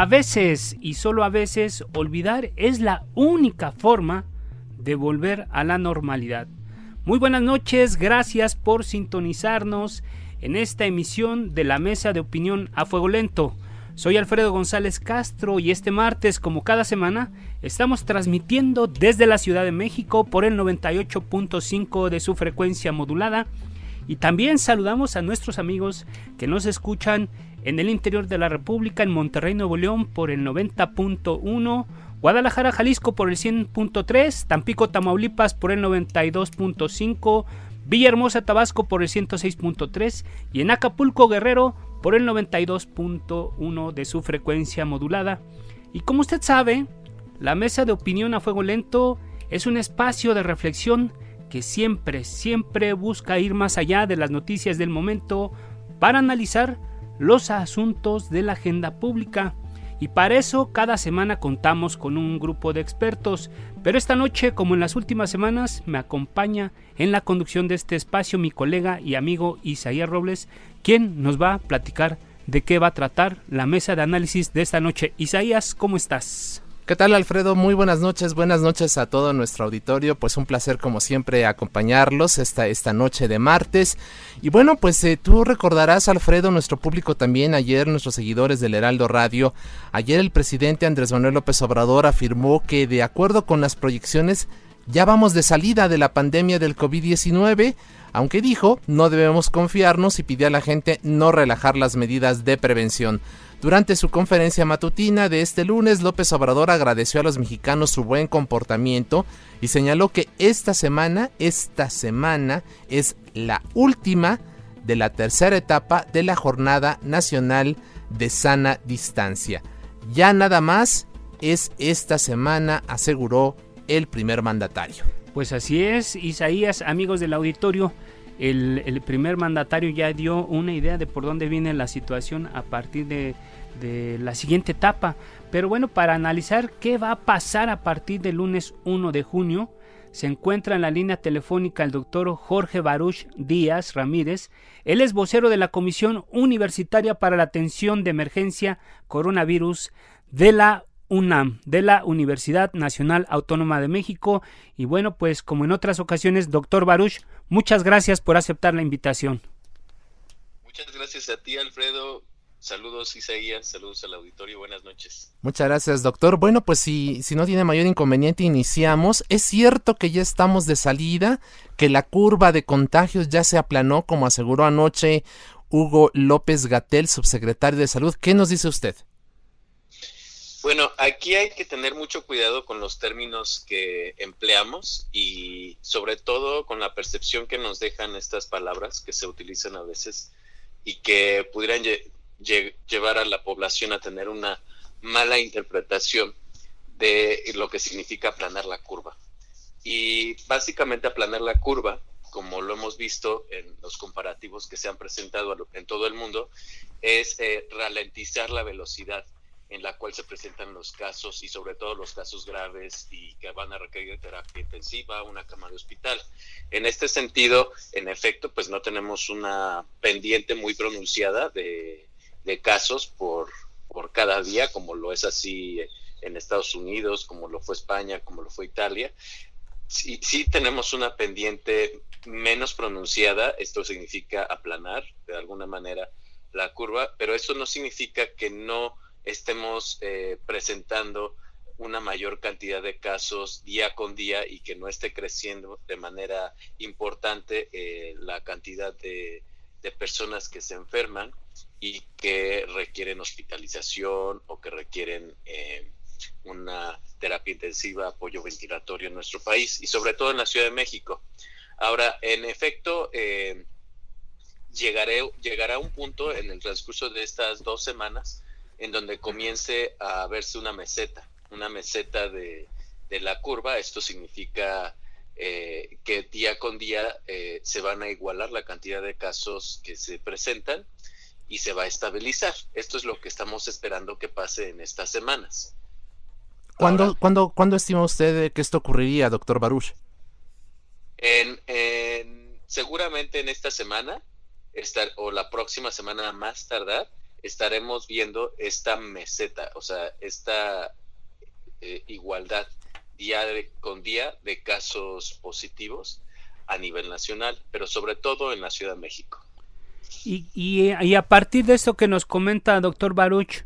A veces, y solo a veces, olvidar es la única forma de volver a la normalidad. Muy buenas noches, gracias por sintonizarnos en esta emisión de la Mesa de Opinión a Fuego Lento. Soy Alfredo González Castro y este martes, como cada semana, estamos transmitiendo desde la Ciudad de México por el 98.5 de su frecuencia modulada y también saludamos a nuestros amigos que nos escuchan en el interior de la República, en Monterrey, Nuevo León por el 90.1, Guadalajara, Jalisco por el 100.3, Tampico, Tamaulipas por el 92.5, Villahermosa, Tabasco por el 106.3 y en Acapulco, Guerrero por el 92.1 de su frecuencia modulada. Y como usted sabe, la mesa de opinión a fuego lento es un espacio de reflexión que siempre, siempre busca ir más allá de las noticias del momento para analizar los asuntos de la agenda pública. Y para eso cada semana contamos con un grupo de expertos, pero esta noche, como en las últimas semanas, me acompaña en la conducción de este espacio mi colega y amigo Isaías Robles, quien nos va a platicar de qué va a tratar la mesa de análisis de esta noche. Isaías, ¿cómo estás? ¿Qué tal Alfredo? Muy buenas noches, buenas noches a todo nuestro auditorio, pues un placer como siempre acompañarlos esta, esta noche de martes. Y bueno, pues eh, tú recordarás Alfredo, nuestro público también, ayer nuestros seguidores del Heraldo Radio, ayer el presidente Andrés Manuel López Obrador afirmó que de acuerdo con las proyecciones ya vamos de salida de la pandemia del COVID-19, aunque dijo no debemos confiarnos y pidió a la gente no relajar las medidas de prevención. Durante su conferencia matutina de este lunes, López Obrador agradeció a los mexicanos su buen comportamiento y señaló que esta semana, esta semana es la última de la tercera etapa de la Jornada Nacional de Sana Distancia. Ya nada más es esta semana, aseguró el primer mandatario. Pues así es, Isaías, amigos del auditorio, el, primer mandatario ya dio una idea de por dónde viene la situación a partir de, de, la siguiente etapa. Pero bueno, para analizar qué va a pasar a partir del lunes 1 de junio, se encuentra en la línea telefónica el doctor Jorge Baruch Díaz Ramírez. Él es vocero de la Comisión Universitaria para la Atención de Emergencia Coronavirus de la UNAM, de la Universidad Nacional Autónoma de México. Y bueno, pues como en otras ocasiones, doctor Baruch, muchas gracias por aceptar la invitación. Muchas gracias a ti, Alfredo. Saludos Isaías, saludos al auditorio, buenas noches. Muchas gracias, doctor. Bueno, pues si, si no tiene mayor inconveniente, iniciamos. Es cierto que ya estamos de salida, que la curva de contagios ya se aplanó, como aseguró anoche Hugo López Gatel, subsecretario de Salud. ¿Qué nos dice usted? Bueno, aquí hay que tener mucho cuidado con los términos que empleamos y sobre todo con la percepción que nos dejan estas palabras que se utilizan a veces y que pudieran llevar a la población a tener una mala interpretación de lo que significa aplanar la curva. Y básicamente aplanar la curva, como lo hemos visto en los comparativos que se han presentado en todo el mundo, es eh, ralentizar la velocidad en la cual se presentan los casos y sobre todo los casos graves y que van a requerir terapia intensiva, una cama de hospital. En este sentido, en efecto, pues no tenemos una pendiente muy pronunciada de, de casos por, por cada día, como lo es así en Estados Unidos, como lo fue España, como lo fue Italia. Sí, sí tenemos una pendiente menos pronunciada, esto significa aplanar de alguna manera la curva, pero eso no significa que no estemos eh, presentando una mayor cantidad de casos día con día y que no esté creciendo de manera importante eh, la cantidad de, personas que se enferman y que requieren hospitalización o que requieren eh, una terapia intensiva, apoyo ventilatorio en nuestro país y sobre todo en la Ciudad de México. Ahora, en efecto, eh, llegaré, llegará un punto en el transcurso de estas dos semanas en donde comience a verse una meseta, una meseta de, la curva. Esto significa eh, que día con día eh, se van a igualar la cantidad de casos que se presentan y se va a estabilizar. Esto es lo que estamos esperando que pase en estas semanas. ¿Cuándo, ¿cuándo, estima usted que esto ocurriría, doctor Baruch? En, seguramente en esta semana estar, o la próxima semana más tardar estaremos viendo esta meseta, o sea, esta eh, igualdad día con día de casos positivos a nivel nacional, pero sobre todo en la Ciudad de México. Y, y, y a partir de esto que nos comenta doctor Baruch,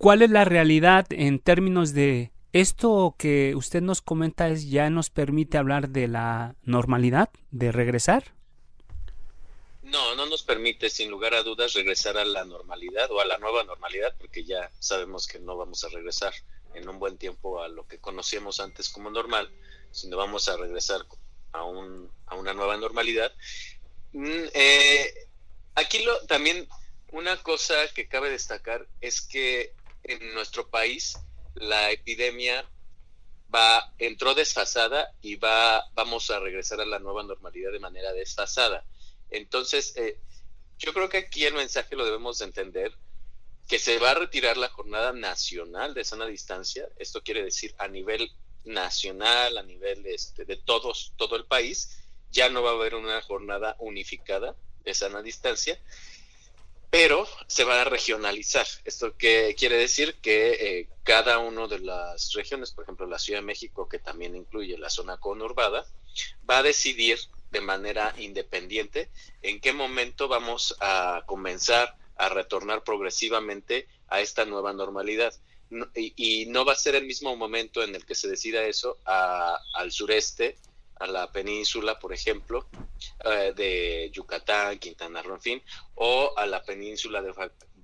¿Cuál es la realidad en términos de esto que usted nos comenta es ya nos permite hablar de la normalidad, de regresar? No, no nos permite sin lugar a dudas regresar a la normalidad o a la nueva normalidad porque ya sabemos que no vamos a regresar en un buen tiempo a lo que conocíamos antes como normal, sino vamos a regresar a, un, a una nueva normalidad. Mm, eh, aquí lo, también una cosa que cabe destacar es que en nuestro país la epidemia va entró desfasada y va vamos a regresar a la nueva normalidad de manera desfasada. Entonces, eh, yo creo que aquí el mensaje lo debemos de entender que se va a retirar la jornada nacional de sana distancia. Esto quiere decir a nivel nacional, a nivel este, de todos, todo el país, ya no va a haber una jornada unificada de sana distancia pero se va a regionalizar. ¿Esto quiere decir? Que eh, cada una de las regiones, por ejemplo la Ciudad de México, que también incluye la zona conurbada, va a decidir de manera independiente en qué momento vamos a comenzar a retornar progresivamente a esta nueva normalidad. y, no va a ser el mismo momento en el que se decida eso al sureste a la península, por ejemplo, eh, de Yucatán, Quintana Roo, en fin, o a la península de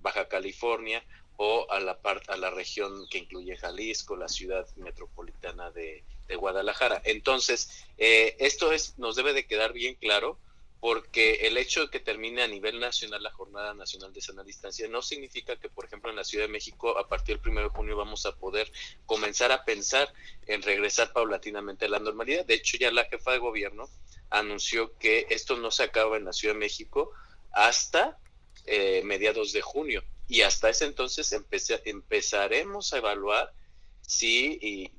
Baja California, o a la parte a la región que incluye Jalisco, la ciudad metropolitana de, Guadalajara. Entonces, eh, esto es, nos debe de quedar bien claro porque el hecho de que termine a nivel nacional la Jornada Nacional de Sana Distancia no significa que, por ejemplo, en la Ciudad de México, a partir del 1 de junio, vamos a poder comenzar a pensar en regresar paulatinamente a la normalidad. De hecho, ya la jefa de gobierno anunció que esto no se acaba en la Ciudad de México hasta eh, mediados de junio. Y hasta ese entonces empezaremos a evaluar si, y,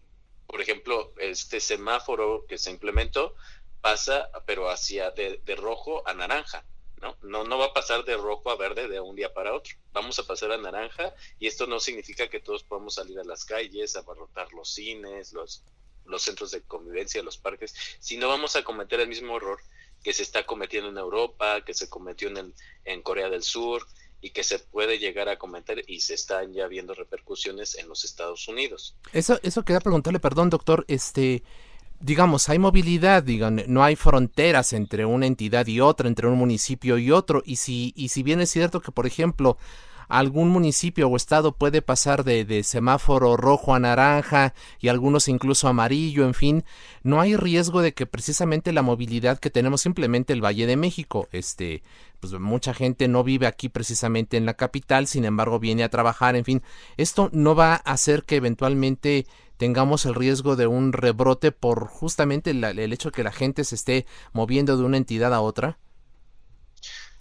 por ejemplo, este semáforo que se implementó, pasa, pero hacia de, rojo a naranja, ¿no? ¿no? No va a pasar de rojo a verde de un día para otro. Vamos a pasar a naranja y esto no significa que todos podamos salir a las calles, abarrotar los cines, los, los centros de convivencia, los parques, sino vamos a cometer el mismo error que se está cometiendo en Europa, que se cometió en, el, en Corea del Sur y que se puede llegar a cometer y se están ya viendo repercusiones en los Estados Unidos. Eso, eso quería preguntarle, perdón, doctor, este, digamos, hay movilidad, digan, no hay fronteras entre una entidad y otra, entre un municipio y otro, y si, y si bien es cierto que, por ejemplo, algún municipio o estado puede pasar de, de, semáforo rojo a naranja y algunos incluso amarillo, en fin, no hay riesgo de que precisamente la movilidad que tenemos simplemente el Valle de México, este, pues mucha gente no vive aquí precisamente en la capital, sin embargo viene a trabajar, en fin, esto no va a hacer que eventualmente tengamos el riesgo de un rebrote por justamente el hecho de que la gente se esté moviendo de una entidad a otra?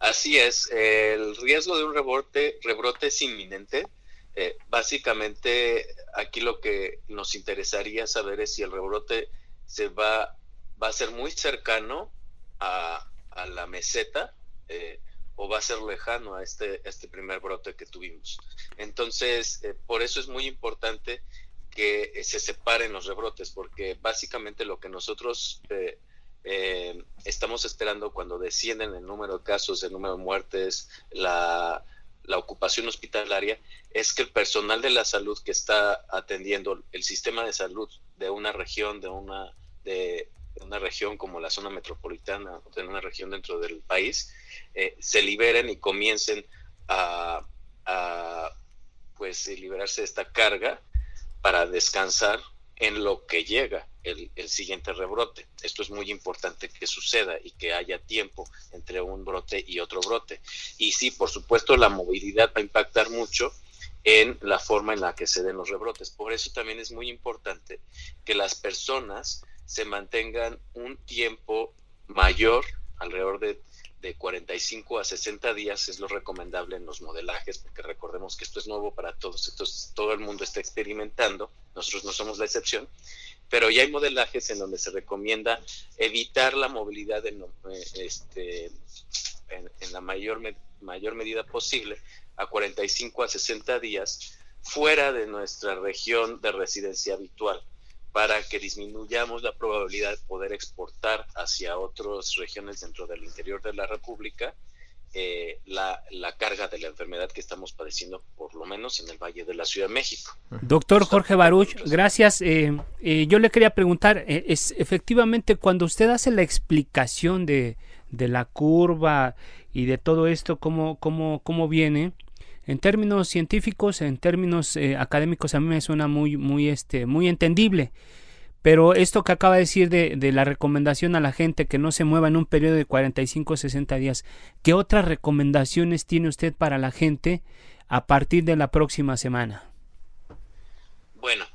Así es, el riesgo de un rebrote, rebrote es inminente. Eh, básicamente, aquí lo que nos interesaría saber es si el rebrote se va, va a ser muy cercano a, la meseta eh, o va a ser lejano a este, este primer brote que tuvimos. Entonces, eh, por eso es muy importante que se separen los rebrotes, porque básicamente lo que nosotros eh, estamos esperando cuando descienden el número de casos, el número de muertes, la, ocupación hospitalaria, es que el personal de la salud que está atendiendo el sistema de salud de una región, de una, de, una región como la zona metropolitana, de una región dentro del país, eh, se liberen y comiencen a, a pues liberarse de esta carga para descansar en lo que llega el, siguiente rebrote. Esto es muy importante que suceda y que haya tiempo entre un brote y otro brote. Y sí, por supuesto, la movilidad va a impactar mucho en la forma en la que se den los rebrotes. Por eso también es muy importante que las personas se mantengan un tiempo mayor, alrededor de de 45 a 60 días es lo recomendable en los modelajes, porque recordemos que esto es nuevo para todos, entonces todo el mundo está experimentando, nosotros no somos la excepción, pero ya hay modelajes en donde se recomienda evitar la movilidad en, eh, este, en, la mayor, mayor medida posible a 45 a 60 días fuera de nuestra región de residencia habitual para que disminuyamos la probabilidad de poder exportar hacia otras regiones dentro del interior de la República eh, la, carga de la enfermedad que estamos padeciendo, por lo menos en el Valle de la Ciudad de México. Doctor Jorge Baruch, gracias. Eh, eh, yo le quería preguntar, es efectivamente cuando usted hace la explicación de, de la curva y de todo esto, cómo, cómo, cómo viene, en términos científicos, en términos eh, académicos, a mí me suena muy, muy, este, muy entendible. Pero esto que acaba de decir de, de, la recomendación a la gente que no se mueva en un periodo de 45 o 60 días, ¿qué otras recomendaciones tiene usted para la gente a partir de la próxima semana? Bueno,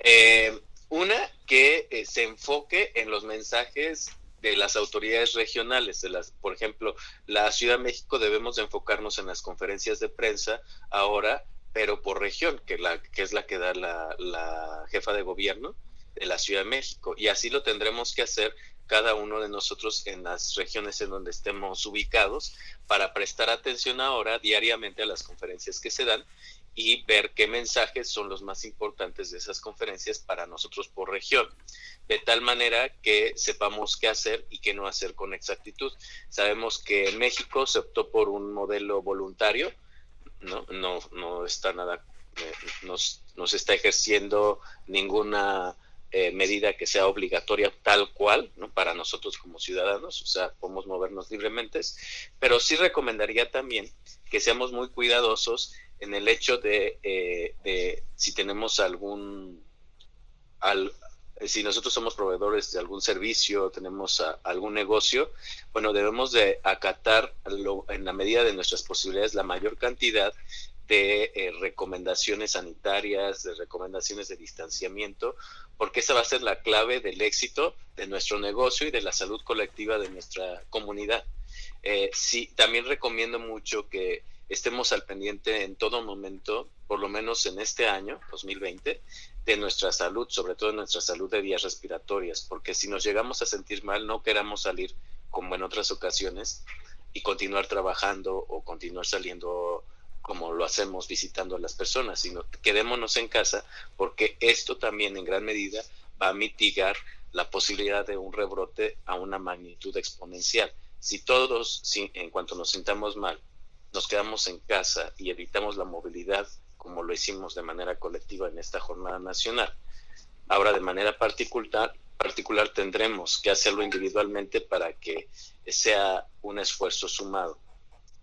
eh, una que eh, se enfoque en los mensajes de las autoridades regionales, de las, por ejemplo, la Ciudad de México debemos de enfocarnos en las conferencias de prensa ahora, pero por región, que, la, que es la que da la, la jefa de gobierno de la Ciudad de México. Y así lo tendremos que hacer cada uno de nosotros en las regiones en donde estemos ubicados para prestar atención ahora diariamente a las conferencias que se dan y ver qué mensajes son los más importantes de esas conferencias para nosotros por región de tal manera que sepamos qué hacer y qué no hacer con exactitud. Sabemos que en México se optó por un modelo voluntario, no, no, no está nada, eh, no, se está ejerciendo ninguna eh, medida que sea obligatoria tal cual, ¿no? Para nosotros como ciudadanos, o sea, podemos movernos libremente, pero sí recomendaría también que seamos muy cuidadosos en el hecho de, eh, de si tenemos algún, al, eh, si nosotros somos proveedores de algún servicio, tenemos algún negocio, bueno, debemos de acatar en la medida de nuestras posibilidades la mayor cantidad de eh, recomendaciones sanitarias, de recomendaciones de distanciamiento, porque esa va a ser la clave del éxito de nuestro negocio y de la salud colectiva de nuestra comunidad. Eh, sí, también recomiendo mucho que estemos al pendiente en todo momento, por lo menos en este año, 2020, de nuestra salud, sobre todo nuestra salud de vías respiratorias, porque si nos llegamos a sentir mal, no queramos salir como en otras ocasiones y continuar trabajando o continuar saliendo como lo hacemos visitando a las personas, sino quedémonos en casa porque esto también en gran medida va a mitigar la posibilidad de un rebrote a una magnitud exponencial. Si todos, si, en cuanto nos sintamos mal, nos quedamos en casa y evitamos la movilidad como lo hicimos de manera colectiva en esta jornada nacional. Ahora, de manera particular, particular tendremos que hacerlo individualmente para que sea un esfuerzo sumado.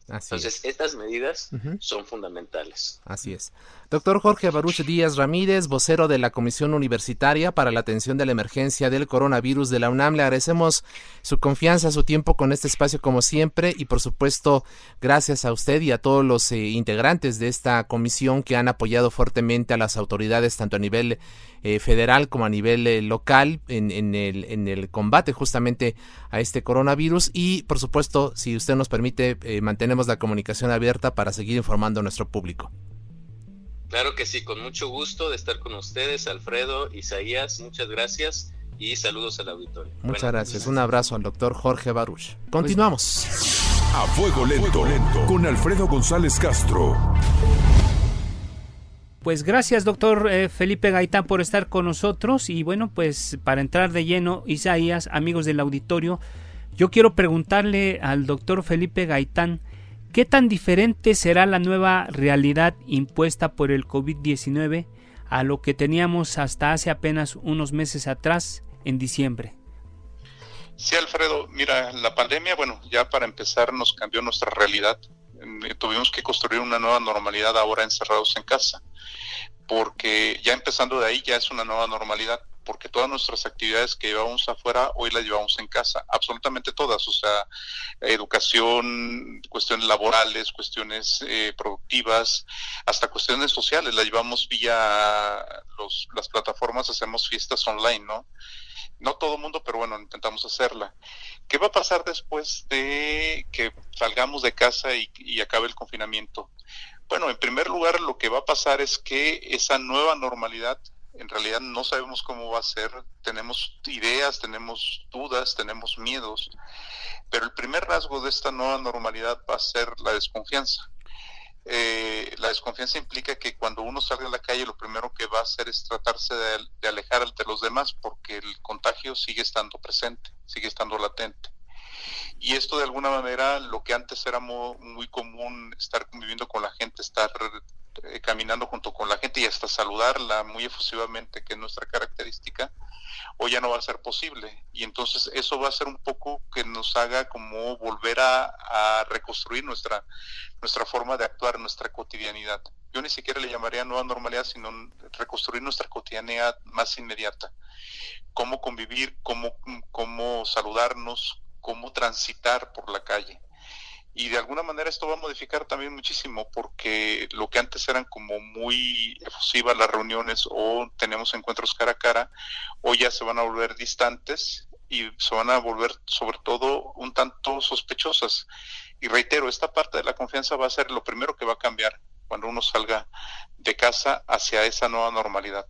Entonces, estas medidas son fundamentales. Así es. Doctor Jorge Baruch Díaz Ramírez, vocero de la Comisión Universitaria para la Atención de la Emergencia del Coronavirus de la UNAM, le agradecemos su confianza, su tiempo con este espacio como siempre y por supuesto gracias a usted y a todos los eh, integrantes de esta comisión que han apoyado fuertemente a las autoridades tanto a nivel eh, federal como a nivel eh, local en, en, el, en el combate justamente a este coronavirus y por supuesto si usted nos permite mantenemos la comunicación abierta para seguir informando a nuestro público. Claro que sí, con mucho gusto de estar con ustedes, Alfredo, Isaías, muchas gracias y saludos al auditorio. Muchas gracias, un abrazo al doctor Jorge Baruch. Continuamos. A fuego lento, lento, con Alfredo González Castro. Pues gracias, doctor eh, Felipe Gaitán, por estar con nosotros. Y bueno, pues para entrar de lleno, Isaías, amigos del auditorio, yo quiero preguntarle al doctor Felipe Gaitán, ¿qué tan diferente será la nueva realidad impuesta por el COVID-19 a lo que teníamos hasta hace apenas unos meses atrás, en diciembre? Sí, Alfredo, mira, la pandemia, bueno, ya para empezar nos cambió nuestra realidad. Eh, tuvimos que construir una nueva normalidad ahora encerrados en casa, porque ya empezando de ahí ya es una nueva normalidad, porque todas nuestras actividades que llevábamos afuera hoy las llevamos en casa, absolutamente todas, o sea, educación, cuestiones laborales, cuestiones eh, productivas, hasta cuestiones sociales, las llevamos vía los, las plataformas, hacemos fiestas online, ¿no? no todo el mundo, pero bueno, intentamos hacerla. ¿Qué va a pasar después de que salgamos de casa y, acabe el confinamiento? Bueno, en primer lugar, lo que va a pasar es que esa nueva normalidad, en realidad no sabemos cómo va a ser, tenemos ideas, tenemos dudas, tenemos miedos, pero el primer rasgo de esta nueva normalidad va a ser la desconfianza. Eh, la desconfianza implica que cuando uno salga a la calle lo primero que va a hacer es tratarse de, alejar de los demás porque el contagio sigue estando presente, sigue estando latente. Y esto de alguna manera, lo que antes era muy común, estar conviviendo con la gente, estar eh, caminando junto con la gente y hasta saludarla muy efusivamente, que es nuestra característica, hoy ya no va a ser posible. Y entonces eso va a ser un poco que nos haga como volver a, reconstruir nuestra, nuestra forma de actuar, nuestra cotidianidad. Yo ni siquiera le llamaría nueva normalidad, sino reconstruir nuestra cotidianidad más inmediata. Cómo convivir, cómo, cómo saludarnos, cómo transitar por la calle y de alguna manera esto va a modificar también muchísimo porque lo que antes eran como muy efusivas las reuniones o tenemos encuentros cara a cara, hoy ya se van a volver distantes y se van a volver sobre todo un tanto sospechosas. Y reitero, esta parte de la confianza va a ser lo primero que va a cambiar cuando uno salga de casa hacia esa nueva normalidad.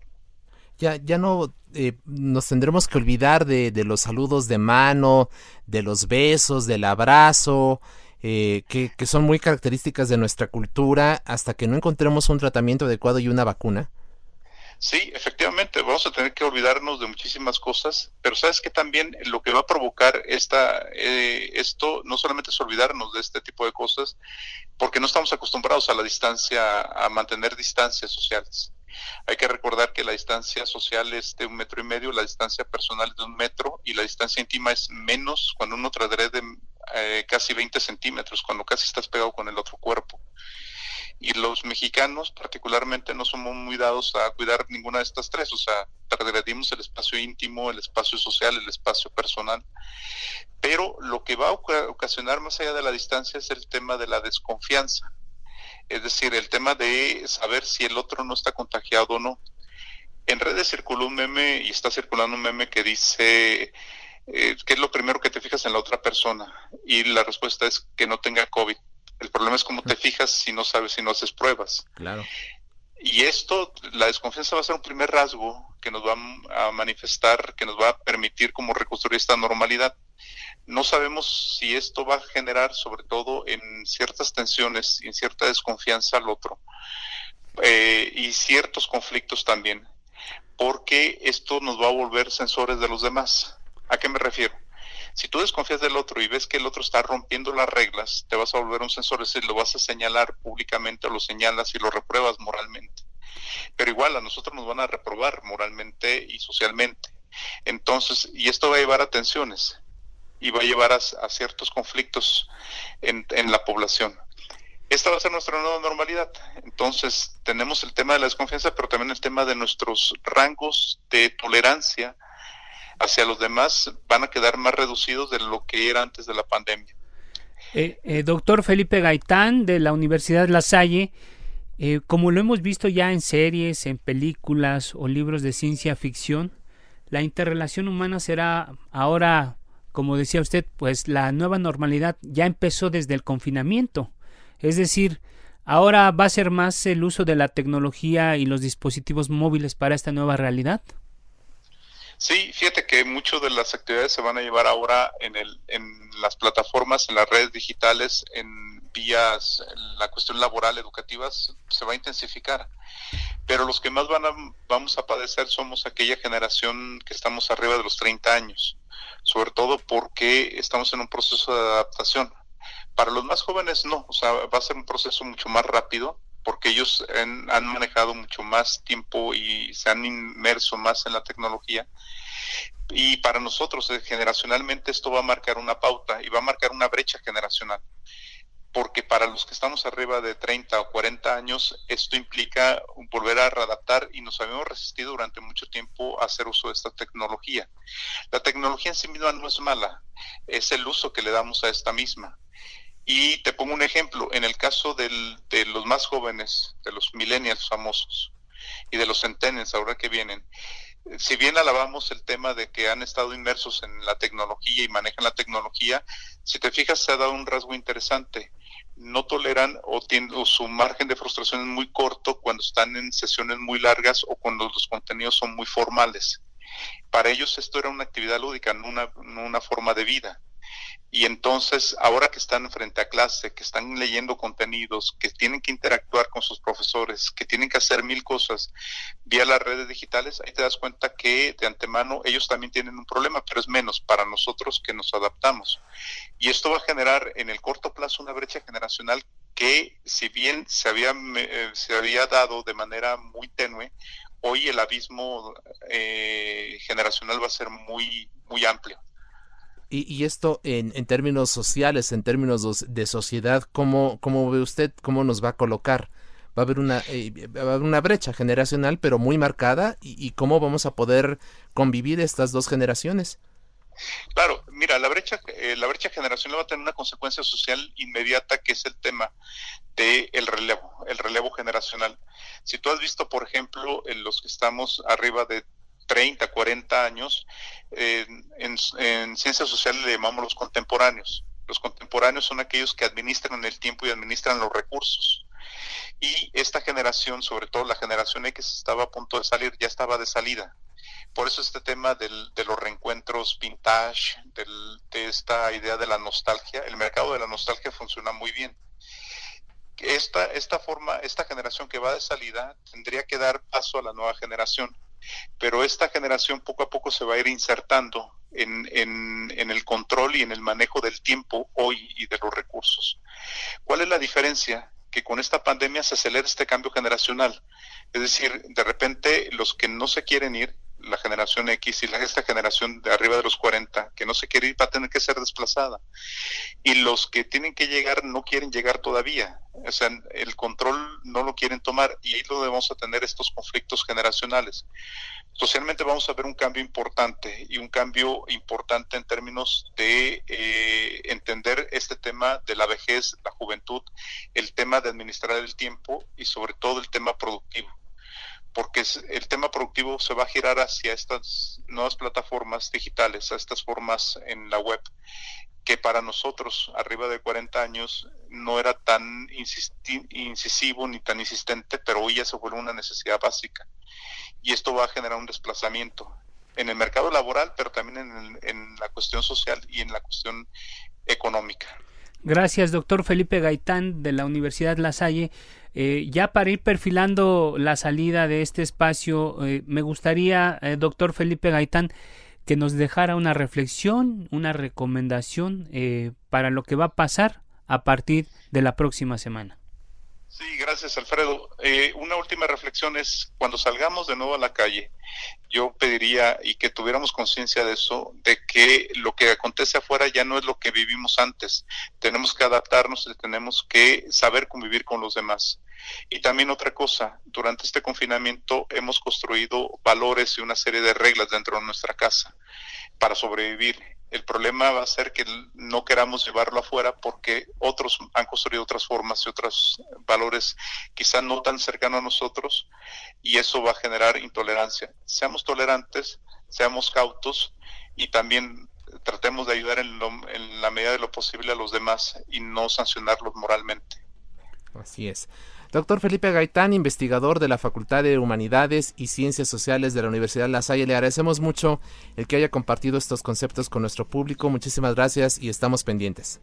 Ya, ya no eh, nos tendremos que olvidar de, de los saludos de mano, de los besos, del abrazo, eh, que, son muy características de nuestra cultura hasta que no encontremos un tratamiento adecuado y una vacuna? Sí, efectivamente, vamos a tener que olvidarnos de muchísimas cosas, pero sabes que también lo que va a provocar esta, eh, esto no solamente es olvidarnos de este tipo de cosas, porque no estamos acostumbrados a la distancia, a mantener distancias sociales. Hay que recordar que la distancia social es de un metro y medio, la distancia personal es de un metro y la distancia íntima es menos cuando uno de eh, casi 20 centímetros, cuando casi estás pegado con el otro cuerpo. Y los mexicanos particularmente no somos muy dados a cuidar ninguna de estas tres, o sea, transgredimos el espacio íntimo, el espacio social, el espacio personal. Pero lo que va a ocasionar más allá de la distancia es el tema de la desconfianza es decir, el tema de saber si el otro no está contagiado o no. En redes circuló un meme y está circulando un meme que dice, eh, ¿qué es lo primero que te fijas en la otra persona? Y la respuesta es que no tenga COVID. El problema es cómo te fijas si no sabes, si no haces pruebas. Claro. Y esto, la desconfianza va a ser un primer rasgo que nos va a manifestar, que nos va a permitir como reconstruir esta normalidad. No sabemos si esto va a generar, sobre todo en ciertas tensiones y en cierta desconfianza al otro, eh, y ciertos conflictos también, porque esto nos va a volver sensores de los demás. ¿A qué me refiero? Si tú desconfías del otro y ves que el otro está rompiendo las reglas, te vas a volver un sensor, es decir, lo vas a señalar públicamente, o lo señalas y lo repruebas moralmente. Pero igual a nosotros nos van a reprobar moralmente y socialmente. Entonces, y esto va a llevar a tensiones y va a llevar a, ciertos conflictos en, la población. Esta va a ser nuestra nueva normalidad. Entonces, tenemos el tema de la desconfianza, pero también el tema de nuestros rangos de tolerancia hacia los demás van a quedar más reducidos de lo que era antes de la pandemia. Eh, eh, doctor Felipe Gaitán de la Universidad La Salle, eh, como lo hemos visto ya en series, en películas o libros de ciencia ficción, la interrelación humana será ahora como decía usted, pues la nueva normalidad ya empezó desde el confinamiento. Es decir, ahora va a ser más el uso de la tecnología y los dispositivos móviles para esta nueva realidad. Sí, fíjate que muchas de las actividades se van a llevar ahora en, el, en las plataformas, en las redes digitales, en vías, la cuestión laboral, educativa, se va a intensificar. pero los que más van a, vamos a padecer somos aquella generación que estamos arriba de los 30 años, sobre todo porque estamos en un proceso de adaptación. Para los más jóvenes no, o sea, va a ser un proceso mucho más rápido porque ellos han, manejado mucho más tiempo y se han inmerso más en la tecnología. Y para nosotros, eh, generacionalmente, esto va a marcar una pauta y va a marcar una brecha generacional porque para los que estamos arriba de 30 o 40 años, esto implica volver a readaptar y nos habíamos resistido durante mucho tiempo a hacer uso de esta tecnología. La tecnología en sí misma no es mala, es el uso que le damos a esta misma. Y te pongo un ejemplo, en el caso de los más jóvenes, de los millennials famosos y de los centennials ahora que vienen, si bien alabamos el tema de que han estado inmersos en la tecnología y manejan la tecnología, si te fijas se ha dado un rasgo interesante no toleran o, tienen, su margen de frustración es muy corto cuando están en sesiones muy largas o cuando los contenidos son muy formales. Para ellos esto era una actividad lúdica, no una forma de vida. Y entonces, ahora que están frente a clase, que están leyendo contenidos, que tienen que interactuar con sus profesores, que tienen que hacer mil cosas vía las redes digitales, ahí te das cuenta que de antemano ellos también tienen un problema, pero es menos para nosotros que nos adaptamos. Y esto va a generar en el corto plazo una brecha generacional que si bien se había, eh, se había dado de manera muy tenue, hoy el abismo eh, generacional va a ser muy, muy amplio. Y, esto en, términos sociales, en términos de sociedad, ¿cómo, ¿cómo, ve usted cómo nos va a colocar? Va a haber una, eh, va a haber una brecha generacional, pero muy marcada, y, cómo vamos a poder convivir estas dos generaciones. Claro, mira, la brecha, eh, la brecha generacional va a tener una consecuencia social inmediata que es el tema del el relevo, el relevo generacional. Si tú has visto, por ejemplo, en los que estamos arriba de 30, 40 años, en, ciencias sociales le llamamos los contemporáneos. Los contemporáneos son aquellos que administran el tiempo y administran los recursos. Y esta generación, sobre todo la generación X, estaba a punto de salir, ya estaba de salida. Por eso este tema de los reencuentros vintage, de esta idea de la nostalgia, el mercado de la nostalgia funciona muy bien. Esta, esta forma, esta generación que va de salida tendría que dar paso a la nueva generación pero esta generación poco a poco se va a ir insertando en, en, el control y en el manejo del tiempo hoy y de los recursos. ¿Cuál es la diferencia? Que con esta pandemia se acelera este cambio generacional. Es decir, de repente los que no se quieren ir la generación X y la, esta generación de arriba de los 40 que no se quiere ir va a tener que ser desplazada. Y los que tienen que llegar no quieren llegar todavía. O sea, el control no lo quieren tomar y ahí lo debemos a tener estos conflictos generacionales. Socialmente vamos a ver un cambio importante y un cambio importante en términos de eh, entender este tema de la vejez, la juventud, el tema de administrar el tiempo y sobre todo el tema productivo porque el tema productivo se va a girar hacia estas nuevas plataformas digitales, a estas formas en la web, que para nosotros, arriba de 40 años, no era tan incisivo ni tan insistente, pero hoy ya se vuelve una necesidad básica. Y esto va a generar un desplazamiento en el mercado laboral, pero también en, en la cuestión social y en la cuestión económica. Gracias, doctor Felipe Gaitán de la Universidad La Salle. Eh, ya para ir perfilando la salida de este espacio, eh, me gustaría, eh, doctor Felipe Gaitán, que nos dejara una reflexión, una recomendación para lo que va a pasar a partir de la próxima semana. Sí, gracias Alfredo. Eh, una última reflexión es, cuando salgamos de nuevo a la calle, yo pediría y que tuviéramos conciencia de eso, de que lo que acontece afuera ya no es lo que vivimos antes. Tenemos que adaptarnos y tenemos que saber convivir con los demás. Y también otra cosa, durante este confinamiento hemos construido valores y una serie de reglas dentro de nuestra casa para sobrevivir el problema va a ser que no queramos llevarlo afuera porque otros han construido otras formas y otros valores quizá no tan cercanos a nosotros y eso va a generar intolerancia. Seamos tolerantes, seamos cautos y también tratemos de ayudar en, en la medida de lo posible a los demás y no sancionarlos moralmente. Así es. Doctor Felipe Gaitán, investigador de la Facultad de Humanidades y Ciencias Sociales de la Universidad La Salle, le agradecemos mucho el que haya compartido estos conceptos con nuestro público. Muchísimas gracias y estamos pendientes.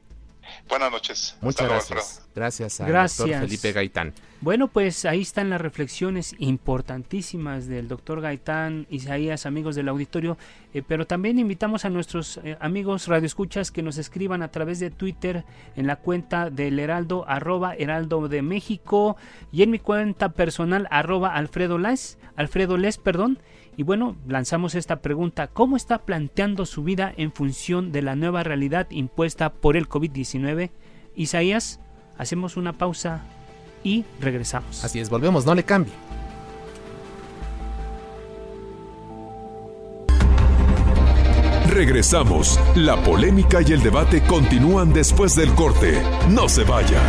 Buenas noches. Muchas gracias. Gracias al doctor Felipe Gaitán. Bueno, pues ahí están las reflexiones importantísimas del doctor Gaitán, Isaías, amigos del auditorio, eh, pero también invitamos a nuestros eh, amigos radioescuchas que nos escriban a través de Twitter en la cuenta del Heraldo, arroba Heraldo de México, y en mi cuenta personal, arroba Alfredo Les, Alfredo Les, perdón, y bueno, lanzamos esta pregunta, ¿cómo está planteando su vida en función de la nueva realidad impuesta por el COVID-19? Isaías, hacemos una pausa y regresamos. Así es, volvemos, no le cambie. Regresamos. La polémica y el debate continúan después del corte. No se vaya.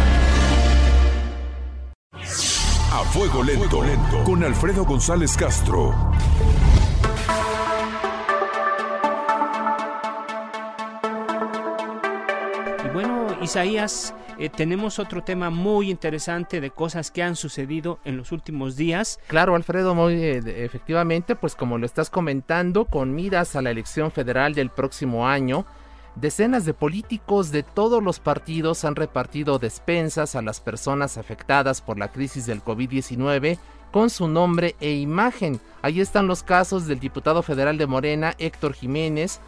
A fuego lento, lento. con Alfredo González Castro. Isaías, eh, tenemos otro tema muy interesante de cosas que han sucedido en los últimos días. Claro, Alfredo, muy eh, efectivamente, pues como lo estás comentando, con miras a la elección federal del próximo año, decenas de políticos de todos los partidos han repartido despensas a las personas afectadas por la crisis del COVID-19 con su nombre e imagen. Ahí están los casos del diputado federal de Morena, Héctor Jiménez,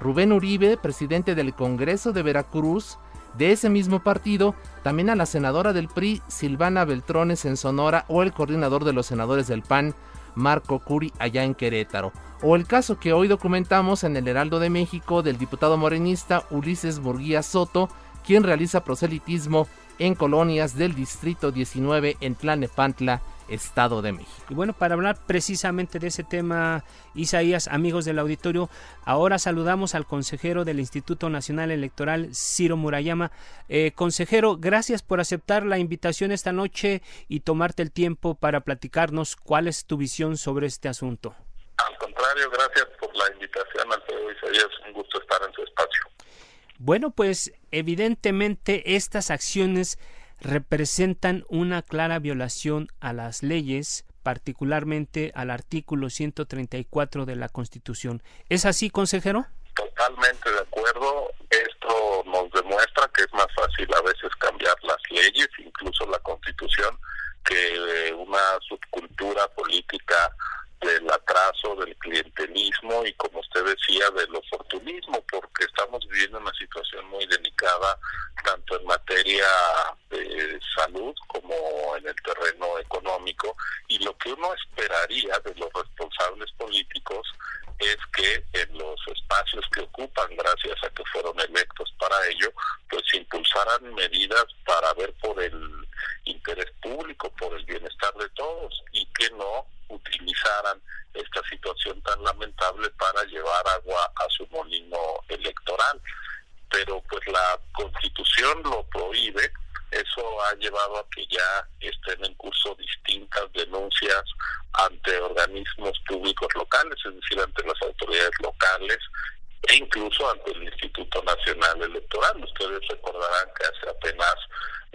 Rubén Uribe, presidente del Congreso de Veracruz, de ese mismo partido, también a la senadora del PRI, Silvana Beltrones en Sonora, o el coordinador de los senadores del PAN, Marco Curi, allá en Querétaro. O el caso que hoy documentamos en el Heraldo de México del diputado morenista Ulises Burguía Soto, quien realiza proselitismo en colonias del Distrito 19 en Tlanepantla, Estado de México. Y bueno, para hablar precisamente de ese tema, Isaías, amigos del auditorio, ahora saludamos al consejero del Instituto Nacional Electoral, Ciro Murayama. Eh, consejero, gracias por aceptar la invitación esta noche y tomarte el tiempo para platicarnos cuál es tu visión sobre este asunto. Al contrario, gracias por la invitación, Alfredo Isaías. Un gusto estar en su espacio. Bueno, pues evidentemente estas acciones representan una clara violación a las leyes, particularmente al artículo 134 de la Constitución. ¿Es así, consejero? Totalmente de acuerdo. Esto nos demuestra que es más fácil a veces cambiar las leyes, incluso la Constitución, que una subcultura política del atraso, del clientelismo y, como usted decía, del oportunismo, porque estamos viviendo una situación muy delicada, tanto en materia de salud como en el terreno económico, y lo que uno esperaría de los responsables políticos es que en los espacios que ocupan, gracias a que fueron electos para ello, pues impulsaran medidas para ver por el interés público, por el bienestar de todos, y que no utilizaran esta situación tan lamentable para llevar agua a su molino electoral. Pero pues la constitución lo prohíbe, eso ha llevado a que ya estén en curso distintas denuncias ante organismos públicos locales, es decir, ante las autoridades locales e incluso ante el Instituto Nacional Electoral. Ustedes recordarán que hace apenas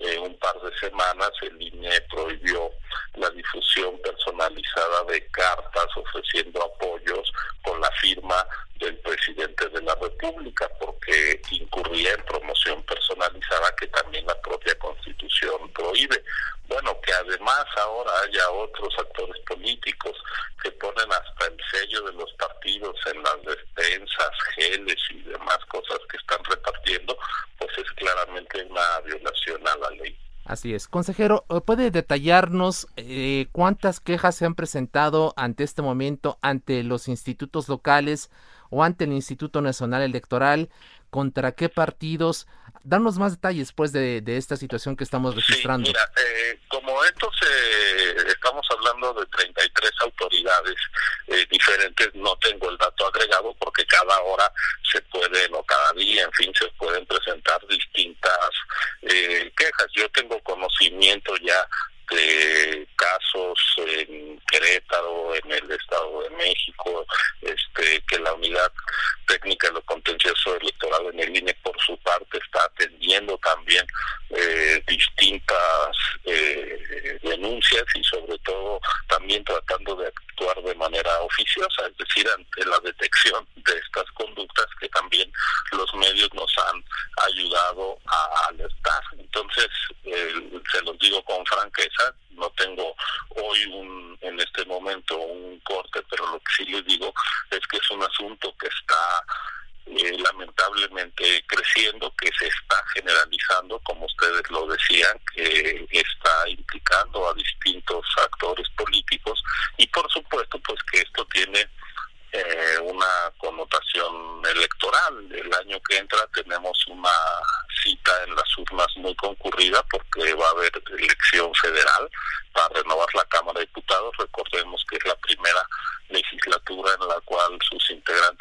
eh, un par de semanas el INE prohibió la difusión personalizada de cartas ofreciendo apoyos con la firma del presidente de la República porque incurría en promoción personalizada que también la propia constitución prohíbe. Bueno, que además ahora haya otros actores políticos que ponen hasta el sello de los partidos en las despensas, geles y demás cosas que están repartiendo, pues es claramente una violación. Así es. Consejero, ¿puede detallarnos eh, cuántas quejas se han presentado ante este momento ante los institutos locales o ante el Instituto Nacional Electoral? ¿Contra qué partidos? Danos más detalles pues de, esta situación que estamos registrando. mira, eh, como esto se, estamos hablando de 33 autoridades eh, diferentes, no tengo el dato agregado porque cada hora se pueden o cada día, en fin, se pueden presentar distintas eh, quejas. Yo tengo conocimiento ya casos en Querétaro, en el Estado de México, este que la unidad técnica de lo contencioso electoral en el INE por su parte está atendiendo también eh, distintas eh, denuncias y sobre todo también tratando de actuar de manera oficiosa, es decir, ante la detección de estas conductas que también los medios nos han ayudado a alertar. Entonces, eh, se los digo con franqueza, no tengo hoy un, en este momento un corte, pero lo que sí les digo es que es un asunto que está eh, lamentablemente creciendo, que se está generalizando, como ustedes lo decían, que está implicando a distintos actores políticos y por supuesto pues que esto tiene eh, una connotación electoral. El año que entra tenemos una cita en las urnas muy concurrida porque va a haber elección federal para renovar la Cámara de Diputados. Recordemos que es la primera legislatura en la cual sus integrantes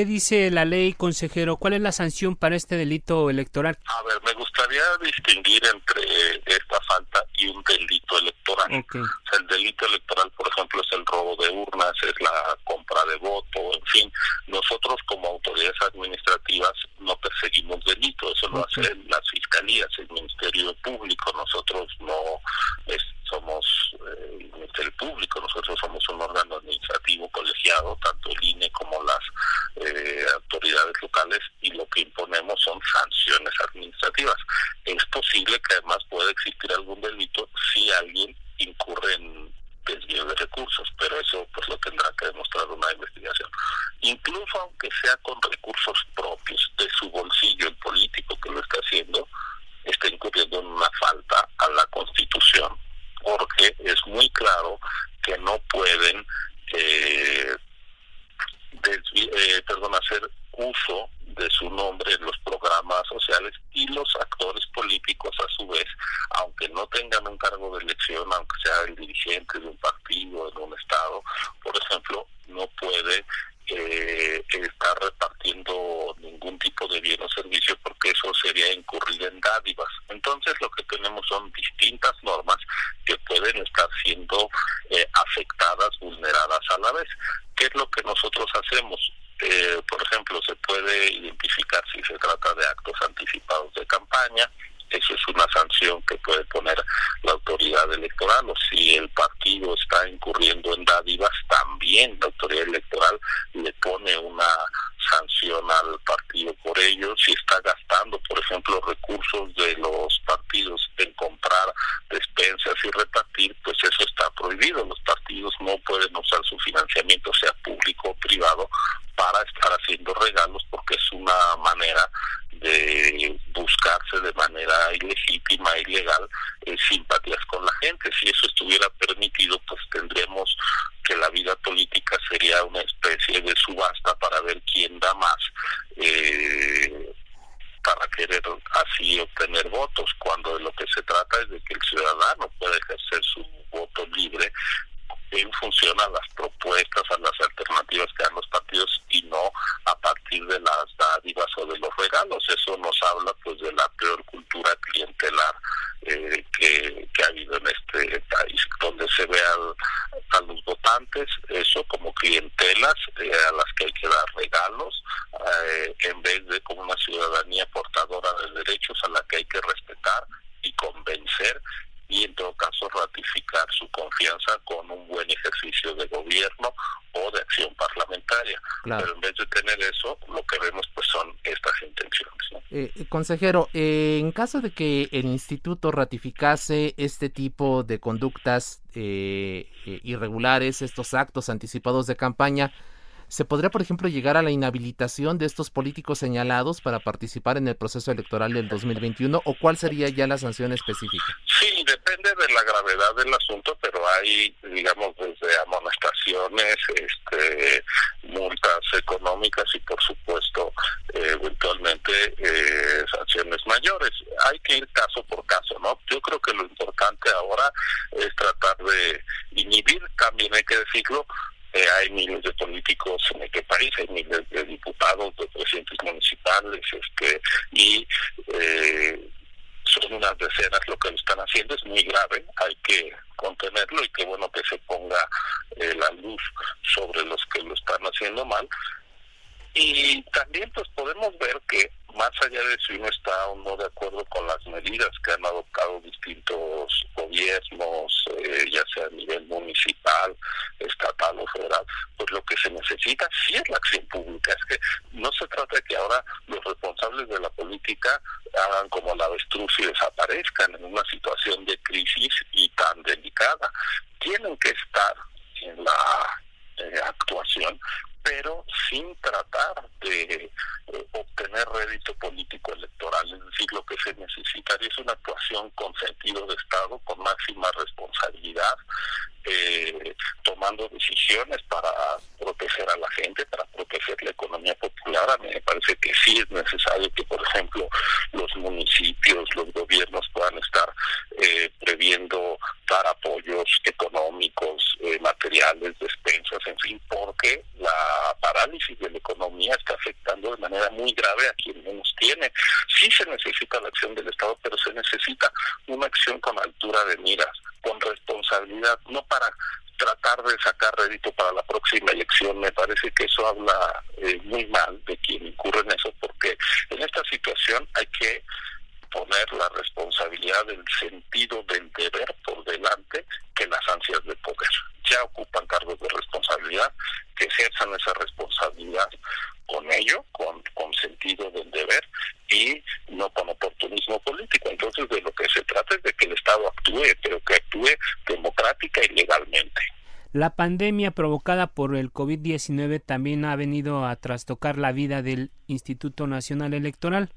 ¿Qué dice la ley, consejero? ¿Cuál es la sanción para este delito electoral? Ah, consejero, eh, en caso de que el instituto ratificase este tipo de conductas eh, eh irregulares, estos actos anticipados de campaña, ¿Se podría, por ejemplo, llegar a la inhabilitación de estos políticos señalados para participar en el proceso electoral del 2021 o cuál sería ya la sanción específica? Sí, depende de la gravedad del asunto, pero hay, digamos, desde amonestaciones, este, multas económicas y, por supuesto, eventualmente eh, sanciones mayores. Hay que ir caso por caso, ¿no? Yo creo que lo importante ahora es tratar de inhibir, también hay que decirlo, eh, hay miles de políticos en este país, hay miles de diputados, de presidentes municipales, este, y eh, son unas decenas lo que lo están haciendo, es muy grave, hay que contenerlo y qué bueno que se ponga eh, la luz sobre los que lo están haciendo mal. Y también pues podemos ver que más allá de si uno está o no de acuerdo con las medidas que han adoptado distintos gobiernos, eh, ya sea a nivel municipal, estatal o federal, pues lo que se necesita sí es la acción pública. Es que no se trata de que ahora los responsables de la política hagan como la avestruz y desaparezcan en una situación de crisis y tan delicada. Tienen que estar en la eh, actuación pero sin tratar de eh, obtener rédito político electoral. Es decir, lo que se necesitaría es una actuación con sentido de Estado, con máxima responsabilidad, eh, tomando decisiones para proteger a la gente, para proteger la economía popular. A mí me parece que sí es necesario que, por ejemplo, los municipios, los gobiernos puedan estar eh, previendo dar apoyos económicos, eh, materiales, despensas, en fin, porque la parálisis de la economía está afectando de manera muy grave a quien menos tiene. Sí se necesita la acción del Estado, pero se necesita una acción con altura de miras, con responsabilidad, no para tratar de sacar rédito para la próxima elección. Me parece que eso habla eh, muy mal de quien incurre en eso, porque en esta situación hay que poner la responsabilidad del sentido del deber por delante que las ansias de poder. Ya ocupan cargos de responsabilidad, que ejerzan esa responsabilidad con ello, con, con sentido del deber y no con oportunismo político. Entonces de lo que se trata es de que el Estado actúe, pero que actúe democrática y legalmente. La pandemia provocada por el COVID-19 también ha venido a trastocar la vida del Instituto Nacional Electoral.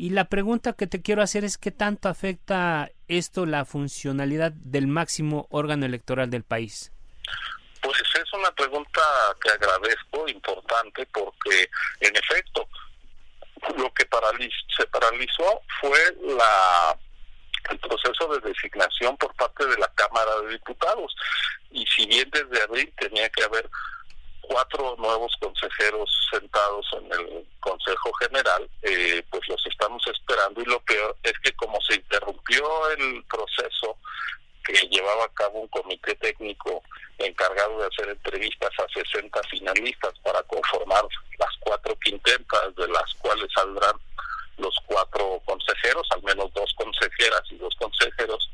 Y la pregunta que te quiero hacer es qué tanto afecta esto la funcionalidad del máximo órgano electoral del país. Pues es una pregunta que agradezco, importante, porque en efecto lo que se paralizó fue la el proceso de designación por parte de la Cámara de Diputados. Y si bien desde abril tenía que haber cuatro nuevos consejeros sentados en el Consejo General, eh, pues los estamos esperando y lo peor es que como se interrumpió el proceso que llevaba a cabo un comité técnico encargado de hacer entrevistas a 60 finalistas para conformar las cuatro quintetas de las cuales saldrán los cuatro consejeros, al menos dos consejeras y dos consejeros,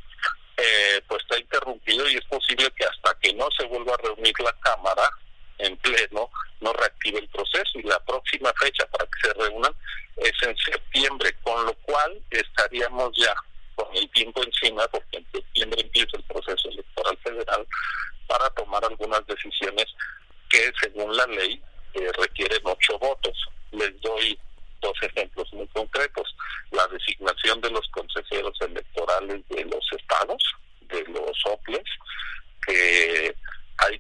eh, pues está interrumpido y es posible que hasta que no se vuelva a reunir la Cámara en pleno, no reactive el proceso y la próxima fecha para que se reúnan es en septiembre, con lo cual estaríamos ya con el tiempo encima, porque en septiembre empieza el proceso electoral federal, para tomar algunas decisiones que según la ley eh, requieren ocho votos. Les doy dos ejemplos muy concretos. La designación de los consejeros electorales de los estados, de los OPLES, que hay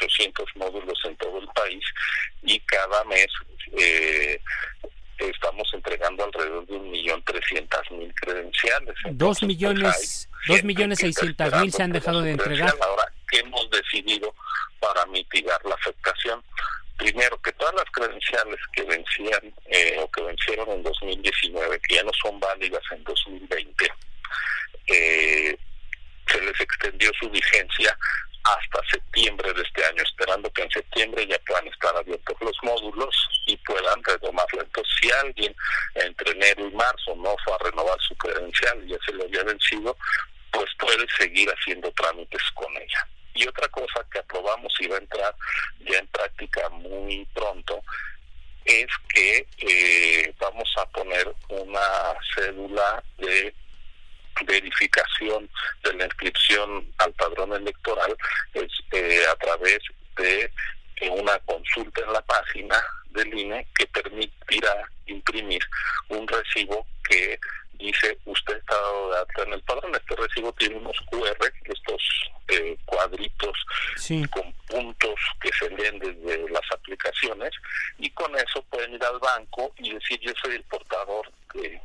800 módulos en todo el país y cada mes eh, estamos entregando alrededor de un millón trescientas mil credenciales. dos millones, dos millones seiscientas mil se han dejado de entregar. Ahora, ¿qué hemos decidido para mitigar la afectación? Primero, que todas las credenciales que vencían eh, o que vencieron en 2019, que ya no son válidas en 2020, eh, se les extendió su vigencia hasta septiembre de este año, esperando que en septiembre ya puedan estar abiertos los módulos y puedan retomarlo. Entonces, si alguien entre enero y marzo no fue a renovar su credencial y ya se le había vencido, pues puede seguir haciendo trámites con ella. Y otra cosa que aprobamos y va a entrar ya en práctica muy pronto es que eh, vamos a poner una cédula de verificación de la inscripción al padrón electoral este, a través de una consulta en la página del INE que permitirá imprimir un recibo que dice usted está dado de alta en el padrón. Este recibo tiene unos QR, estos eh, cuadritos con puntos que se leen desde las aplicaciones y con eso pueden ir al banco y decir yo soy el portador de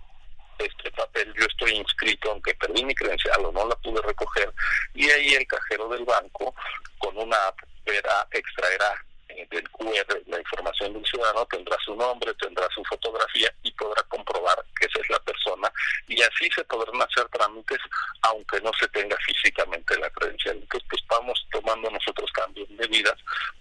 este papel, yo estoy inscrito, aunque perdí mi credencial o no la pude recoger, y ahí el cajero del banco con una app verá, extraerá del QR la información del ciudadano, tendrá su nombre, tendrá su fotografía y podrá comprobar que esa es la persona y así se podrán hacer trámites aunque no se tenga físicamente la credencial. Entonces, pues vamos tomando nosotros cambios de medidas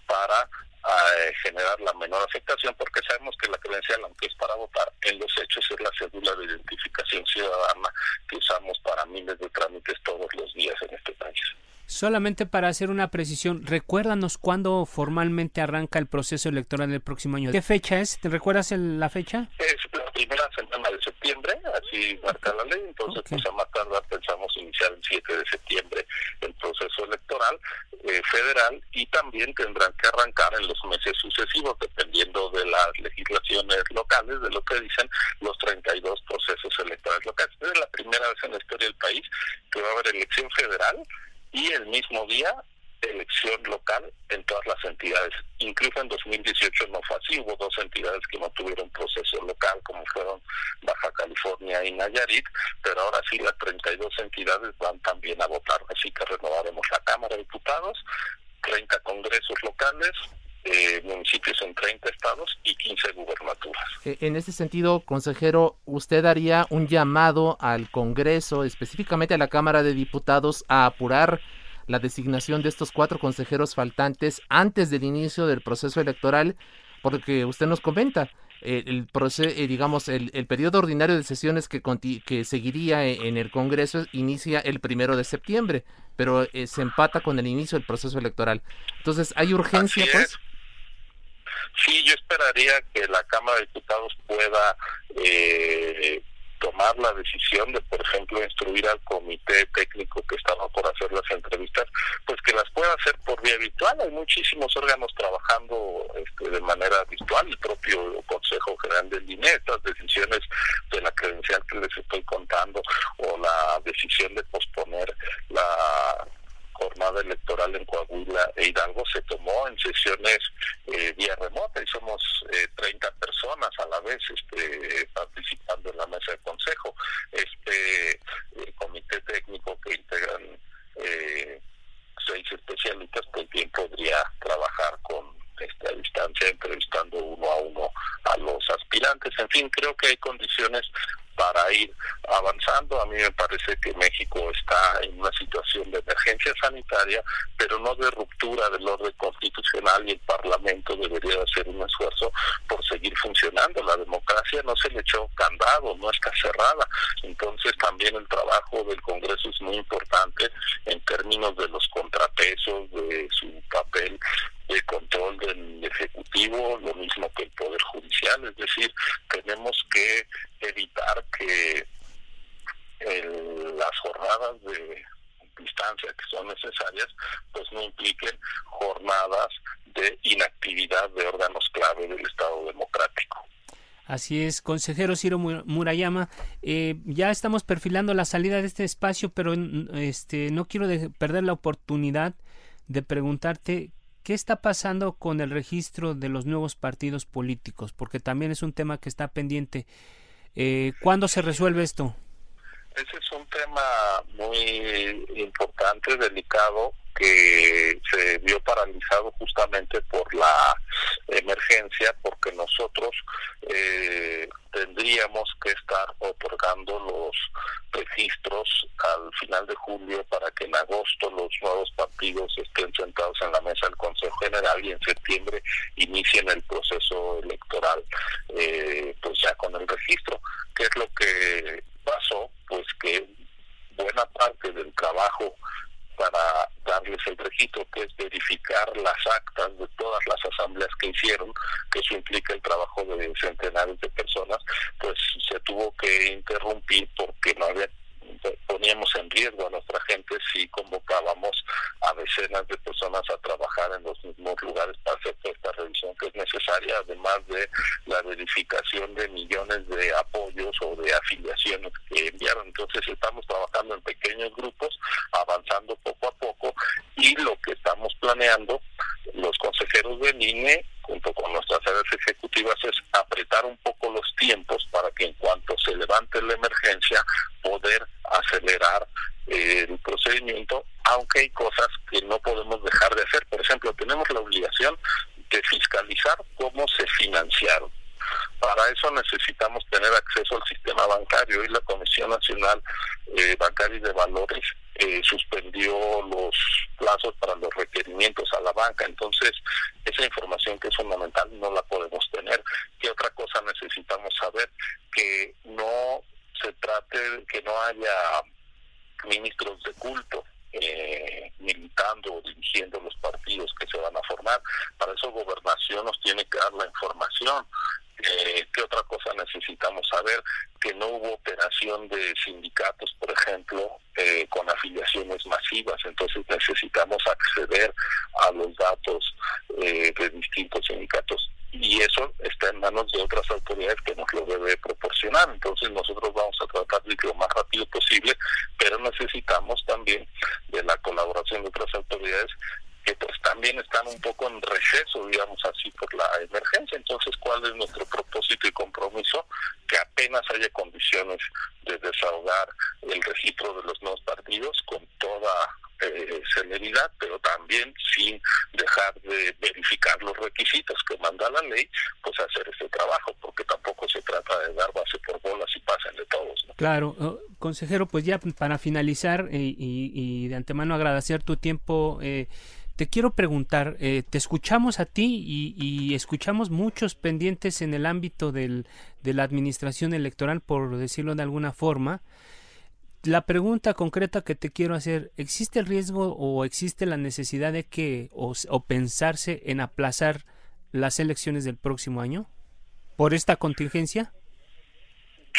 para eh, generar la menor afectación porque sabemos que la credencial, aunque es para votar, en los hechos es la cédula de identificación ciudadana que usamos para miles de trámites todos los días en este país. Solamente para hacer una precisión, recuérdanos cuándo formalmente arranca el proceso electoral del próximo año. ¿Qué fecha es? ¿Te recuerdas la fecha? Es la primera semana de septiembre, así marca la ley, entonces pues a más tardar pensamos iniciar el 7 de septiembre el proceso electoral eh, federal y también tendrán que arrancar en los meses sucesivos, dependiendo de las legislaciones locales, de lo que dicen los 32 procesos electorales locales. Es la primera vez en la historia del país que va a haber elección federal y el mismo día elección local en todas las entidades. Incluso en 2018 no fue así, hubo dos entidades que no tuvieron proceso local, como fueron Baja California y Nayarit, pero ahora sí las 32 entidades van también a votar, así que renovaremos la Cámara de Diputados, 30 congresos locales, eh, municipios en 30 estados y 15 gubernaturas. E, en ese sentido, consejero, ¿usted haría un llamado al Congreso, específicamente a la Cámara de Diputados, a apurar la designación de estos cuatro consejeros faltantes antes del inicio del proceso electoral? Porque usted nos comenta, el, proceso, eh, digamos, el, periodo ordinario de sesiones que, que seguiría e, en el Congreso inicia el primero de septiembre, pero eh, se empata con el inicio del proceso electoral. Entonces, ¿hay urgencia, pues? Sí, yo esperaría que la Cámara de Diputados pueda eh, tomar la decisión de, por ejemplo, instruir al comité técnico que estaba por hacer las entrevistas, pues que las pueda hacer por vía virtual. Hay muchísimos órganos trabajando este, de manera virtual, el propio Consejo General del INE, estas decisiones de la credencial que les estoy contando o la decisión de posponer la jornada electoral en Coahuila e Hidalgo se tomó en sesiones eh, vía remota y somos eh, 30 personas a la vez este, participando en la mesa de consejo. Este comité técnico que integran eh, seis especialistas, pues bien podría trabajar con esta distancia, entrevistando uno a uno a los aspirantes. En fin, creo que hay condiciones para ir avanzando. A mí me parece que México está en una situación de emergencia sanitaria, pero no de ruptura del orden constitucional y el Parlamento debería hacer un esfuerzo por seguir funcionando. La democracia no se le echó candado, no está cerrada. Entonces también el trabajo del Congreso es muy importante en términos de los contrapesos, de su papel de control del Ejecutivo lo mismo que el Poder Judicial, es decir, tenemos que evitar que las jornadas de distancia que son necesarias, pues no impliquen jornadas de inactividad de órganos clave del Estado democrático. Así es, consejero Ciro Murayama, eh, ya estamos perfilando la salida de este espacio, pero este, no quiero perder la oportunidad de preguntarte qué está pasando con el registro de los nuevos partidos políticos, porque también es un tema que está pendiente. Eh, ¿Cuándo se resuelve esto? Ese es un tema muy importante, delicado, que se vio paralizado justamente por la emergencia, porque nosotros eh, tendríamos que estar otorgando los registros al final de julio para que en agosto los nuevos partidos estén sentados en la mesa del Consejo General y en septiembre inicien el proceso electoral, eh, pues ya con el registro. ¿Qué es lo que pasó? Pues que buena parte del trabajo para darles el registro, que es verificar las actas de todas las asambleas que hicieron, que eso implica el trabajo de centenares de personas, pues se tuvo que interrumpir porque no había poníamos en riesgo a nuestra gente si convocábamos a decenas de personas a trabajar en los mismos lugares para hacer toda esta revisión que es necesaria, además de la verificación de millones de apoyos o de afiliaciones que enviaron. Entonces estamos trabajando en pequeños grupos, avanzando poco a poco y lo que estamos planeando, los consejeros del INE junto con nuestras áreas ejecutivas es apretar un poco los tiempos para que en cuanto se levante la emergencia poder acelerar eh, el aunque hay cosas que no podemos dejar de hacer. Por ejemplo, tenemos la obligación de fiscalizar cómo se financiaron. Para eso necesitamos tener acceso al sistema bancario y la Comisión Nacional eh, Bancaria y de Valores eh, suspendió los plazos para los requerimientos a la banca. Entonces, esa información que es fundamental no la podemos tener. ¿Qué otra cosa necesitamos saber? Que no se trate, que no haya ministros de culto eh, militando o dirigiendo los partidos que se van a formar. Para eso gobernación nos tiene que dar la información. Eh, ¿Qué otra cosa necesitamos saber? Que no hubo operación de sindicatos, por ejemplo, eh, con afiliaciones masivas. Entonces necesitamos acceder a los datos eh, de distintos sindicatos y eso está en manos de otras autoridades que nos lo debe proporcionar. Entonces nosotros vamos a tratar de ir lo más rápido posible, pero necesitamos también de la colaboración de otras autoridades que pues también están un poco en receso, digamos así, por la emergencia. Entonces, ¿cuál es nuestro propósito y compromiso? Que apenas haya condiciones de desahogar el registro de los nuevos partidos con toda eh, celeridad, pero también sin dejar de verificar los requisitos que manda la ley, pues hacer este trabajo, porque tampoco se trata de dar base por bolas y pasen de todos. Claro, oh, consejero, pues ya para finalizar eh, y, de antemano agradecer tu tiempo. Eh, te quiero preguntar, eh, te escuchamos a ti y, escuchamos muchos pendientes en el ámbito del, de la administración electoral, por decirlo de alguna forma. La pregunta concreta que te quiero hacer, ¿existe el riesgo o existe la necesidad de que o, pensarse en aplazar las elecciones del próximo año por esta contingencia?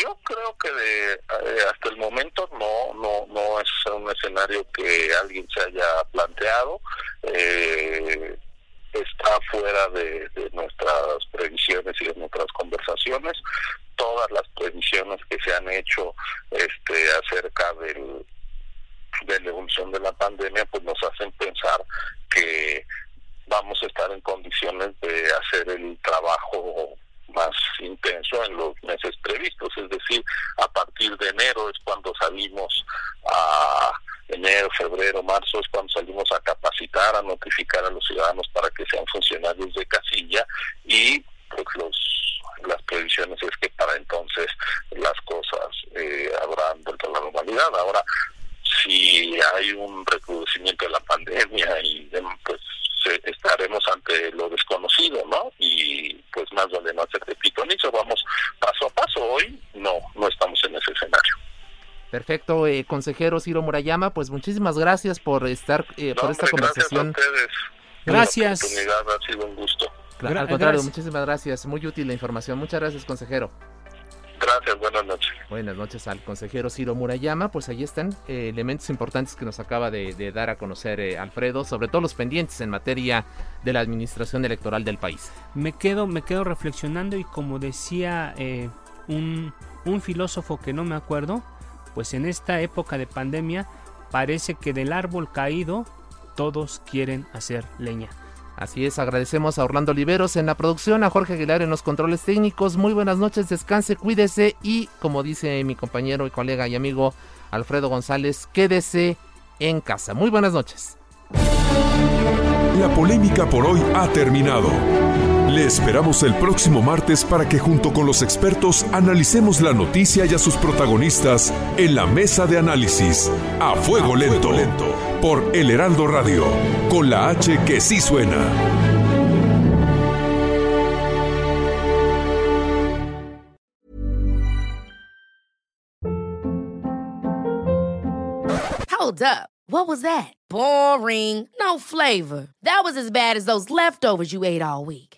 Yo creo que de, eh, hasta el momento no, no, no es un escenario que alguien se haya planteado. Eh, está fuera de, nuestras previsiones y de nuestras conversaciones. Todas las previsiones que se han hecho este, acerca del, de la evolución de la pandemia, pues nos hacen pensar que vamos a estar en condiciones de hacer el trabajo más intenso en los meses previstos, es decir, a partir de enero es cuando salimos a enero, febrero, marzo es cuando salimos a capacitar, a notificar a los ciudadanos para que sean funcionarios de casilla y pues los las previsiones es que para entonces las cosas eh, habrán vuelto a la normalidad. Ahora, si hay un recrudecimiento de la pandemia y pues estaremos ante lo desconocido, ¿no? Y pues más vale no hacer de pitonizo, vamos paso a paso. Hoy no, no estamos en ese escenario. Perfecto, eh, consejero Ciro Murayama, pues muchísimas gracias por estar, eh, por esta conversación. Gracias a ustedes. Gracias. ha sido un gusto. Al contrario, muchísimas gracias. Muy útil la información. Muchas gracias, consejero. Gracias, buenas noches. Buenas noches al consejero Ciro Murayama. Pues ahí están eh, elementos importantes que nos acaba de, dar a conocer eh, Alfredo, sobre todo los pendientes en materia de la administración electoral del país. Me quedo, me quedo reflexionando y como decía eh, un, un filósofo que no me acuerdo, pues en esta época de pandemia parece que del árbol caído todos quieren hacer leña. Así es, agradecemos a Orlando Oliveros en la producción, a Jorge Aguilar en los controles técnicos. Muy buenas noches, descanse, cuídese y, como dice mi compañero y colega y amigo Alfredo González, quédese en casa. Muy buenas noches. La polémica por hoy ha terminado. Le esperamos el próximo martes para que junto con los expertos analicemos la noticia y a sus protagonistas en la mesa de análisis a fuego, lento, lento por El Heraldo Radio, con la H que sí suena. Hold up. What was that? Boring. No flavor. That was as bad as those leftovers you ate all week.